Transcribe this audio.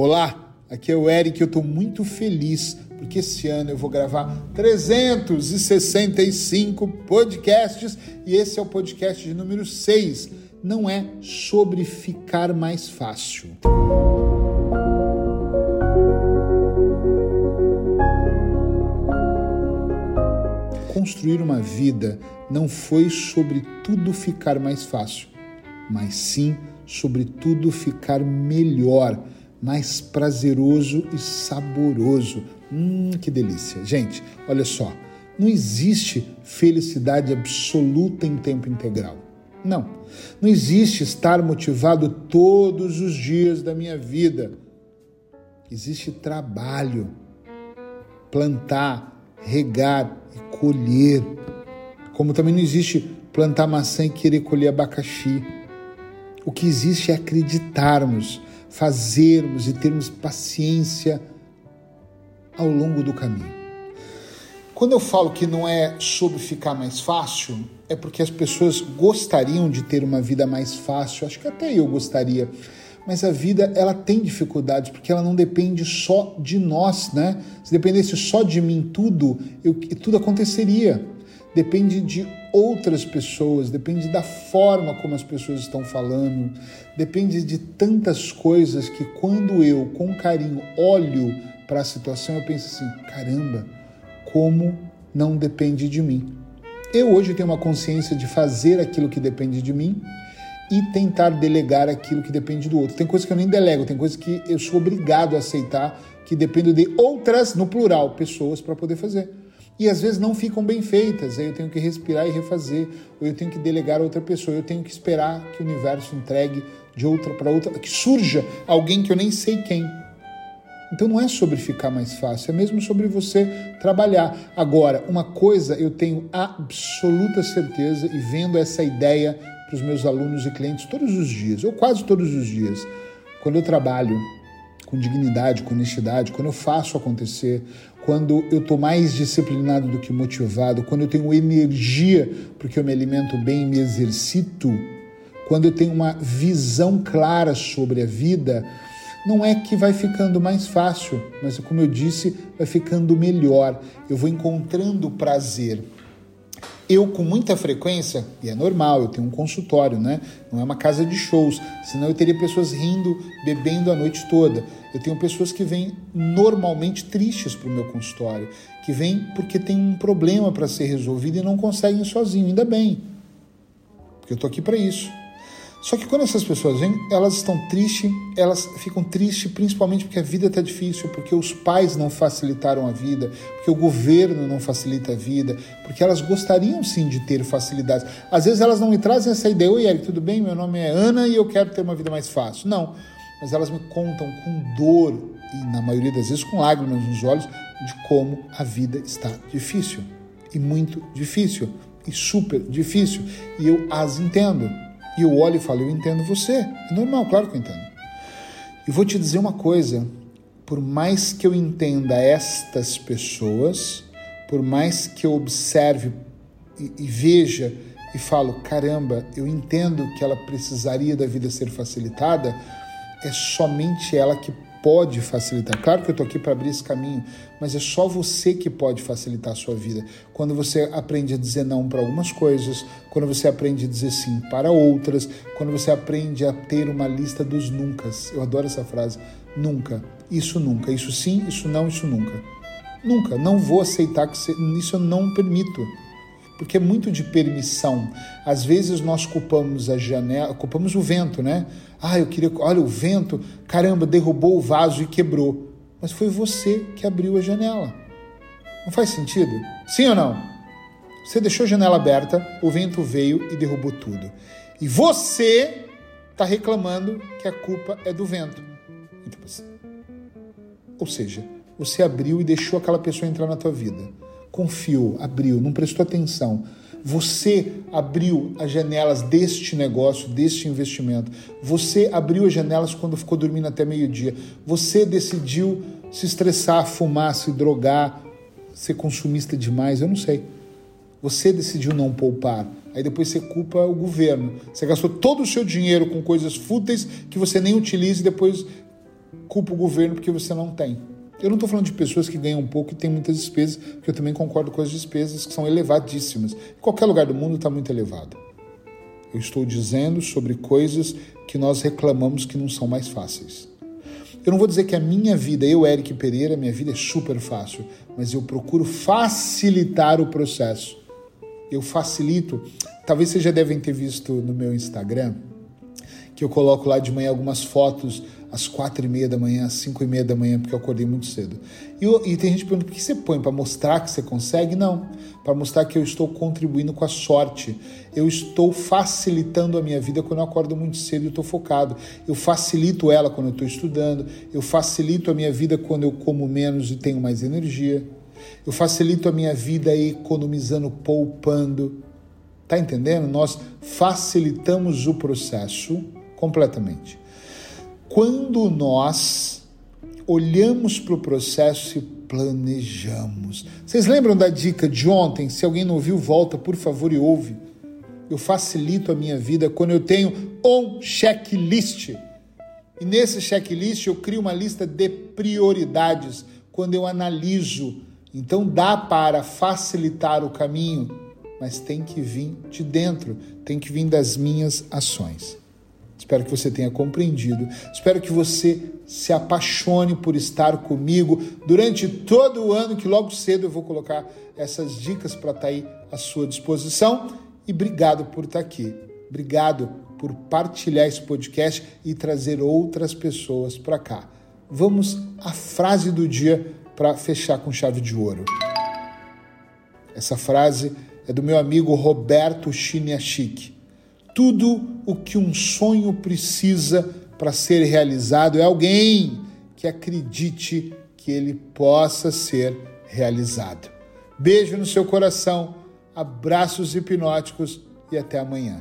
Olá, aqui é o Eric eu estou muito feliz porque esse ano eu vou gravar 365 podcasts e esse é o podcast de número 6. Não é sobre ficar mais fácil. Construir uma vida não foi sobre tudo ficar mais fácil, mas sim sobre tudo ficar melhor mais prazeroso e saboroso. Hum, que delícia. Gente, olha só, não existe felicidade absoluta em tempo integral. Não. Não existe estar motivado todos os dias da minha vida. Existe trabalho, plantar, regar e colher. Como também não existe plantar maçã e querer colher abacaxi. O que existe é acreditarmos fazermos e termos paciência ao longo do caminho. Quando eu falo que não é sobre ficar mais fácil, é porque as pessoas gostariam de ter uma vida mais fácil, acho que até eu gostaria. Mas a vida ela tem dificuldades porque ela não depende só de nós, né? Se dependesse só de mim tudo, eu, tudo aconteceria. Depende de outras pessoas, depende da forma como as pessoas estão falando, depende de tantas coisas que quando eu, com carinho, olho para a situação, eu penso assim: caramba, como não depende de mim. Eu hoje tenho uma consciência de fazer aquilo que depende de mim e tentar delegar aquilo que depende do outro. Tem coisas que eu nem delego, tem coisas que eu sou obrigado a aceitar que dependem de outras, no plural, pessoas para poder fazer e às vezes não ficam bem feitas. Aí eu tenho que respirar e refazer, ou eu tenho que delegar a outra pessoa, eu tenho que esperar que o universo entregue de outra para outra, que surja alguém que eu nem sei quem. Então não é sobre ficar mais fácil, é mesmo sobre você trabalhar. Agora, uma coisa eu tenho absoluta certeza e vendo essa ideia para os meus alunos e clientes todos os dias, ou quase todos os dias, quando eu trabalho com dignidade, com honestidade, quando eu faço acontecer, quando eu estou mais disciplinado do que motivado, quando eu tenho energia porque eu me alimento bem e me exercito, quando eu tenho uma visão clara sobre a vida, não é que vai ficando mais fácil, mas como eu disse, vai ficando melhor. Eu vou encontrando prazer. Eu, com muita frequência, e é normal, eu tenho um consultório, né? Não é uma casa de shows, senão eu teria pessoas rindo, bebendo a noite toda. Eu tenho pessoas que vêm normalmente tristes para o meu consultório, que vêm porque tem um problema para ser resolvido e não conseguem sozinho, ainda bem, porque eu estou aqui para isso. Só que quando essas pessoas vêm, elas estão tristes, elas ficam tristes principalmente porque a vida está difícil, porque os pais não facilitaram a vida, porque o governo não facilita a vida, porque elas gostariam sim de ter facilidades. Às vezes elas não me trazem essa ideia, oi Eric, tudo bem? Meu nome é Ana e eu quero ter uma vida mais fácil. Não, mas elas me contam com dor e na maioria das vezes com lágrimas nos olhos de como a vida está difícil e muito difícil e super difícil e eu as entendo. E eu olho e falo, eu entendo você. É normal, claro que eu entendo. E vou te dizer uma coisa: por mais que eu entenda estas pessoas, por mais que eu observe e, e veja e falo, caramba, eu entendo que ela precisaria da vida ser facilitada, é somente ela que pode facilitar. Claro que eu estou aqui para abrir esse caminho, mas é só você que pode facilitar a sua vida. Quando você aprende a dizer não para algumas coisas, quando você aprende a dizer sim para outras, quando você aprende a ter uma lista dos nunca. Eu adoro essa frase. Nunca. Isso nunca. Isso sim, isso não, isso nunca. Nunca. Não vou aceitar que você... isso eu não permito. Porque é muito de permissão. Às vezes nós culpamos a janela, culpamos o vento, né? Ah, eu queria. Olha, o vento, caramba, derrubou o vaso e quebrou. Mas foi você que abriu a janela. Não faz sentido? Sim ou não? Você deixou a janela aberta, o vento veio e derrubou tudo. E você está reclamando que a culpa é do vento. Então, ou seja, você abriu e deixou aquela pessoa entrar na tua vida. Confiou, abriu, não prestou atenção você abriu as janelas deste negócio, deste investimento. Você abriu as janelas quando ficou dormindo até meio-dia. Você decidiu se estressar, fumar, se drogar, ser consumista demais, eu não sei. Você decidiu não poupar. Aí depois você culpa o governo. Você gastou todo o seu dinheiro com coisas fúteis que você nem utiliza e depois culpa o governo porque você não tem. Eu não estou falando de pessoas que ganham pouco e têm muitas despesas, porque eu também concordo com as despesas que são elevadíssimas. Em qualquer lugar do mundo está muito elevado. Eu estou dizendo sobre coisas que nós reclamamos que não são mais fáceis. Eu não vou dizer que a minha vida, eu, Eric Pereira, minha vida é super fácil, mas eu procuro facilitar o processo. Eu facilito. Talvez vocês já devem ter visto no meu Instagram que eu coloco lá de manhã algumas fotos às quatro e meia da manhã, às cinco e meia da manhã, porque eu acordei muito cedo. E, e tem gente perguntando, por que você põe? Para mostrar que você consegue? Não, para mostrar que eu estou contribuindo com a sorte. Eu estou facilitando a minha vida quando eu acordo muito cedo e estou focado. Eu facilito ela quando eu estou estudando, eu facilito a minha vida quando eu como menos e tenho mais energia. Eu facilito a minha vida economizando, poupando. Tá entendendo? Nós facilitamos o processo completamente. Quando nós olhamos para o processo e planejamos. Vocês lembram da dica de ontem? Se alguém não ouviu, volta, por favor, e ouve. Eu facilito a minha vida quando eu tenho um checklist. E nesse checklist eu crio uma lista de prioridades quando eu analiso. Então dá para facilitar o caminho, mas tem que vir de dentro, tem que vir das minhas ações. Espero que você tenha compreendido. Espero que você se apaixone por estar comigo durante todo o ano, que logo cedo eu vou colocar essas dicas para estar tá aí à sua disposição. E obrigado por estar tá aqui. Obrigado por partilhar esse podcast e trazer outras pessoas para cá. Vamos à frase do dia para fechar com chave de ouro. Essa frase é do meu amigo Roberto Chiniachik. Tudo o que um sonho precisa para ser realizado é alguém que acredite que ele possa ser realizado. Beijo no seu coração, abraços hipnóticos e até amanhã.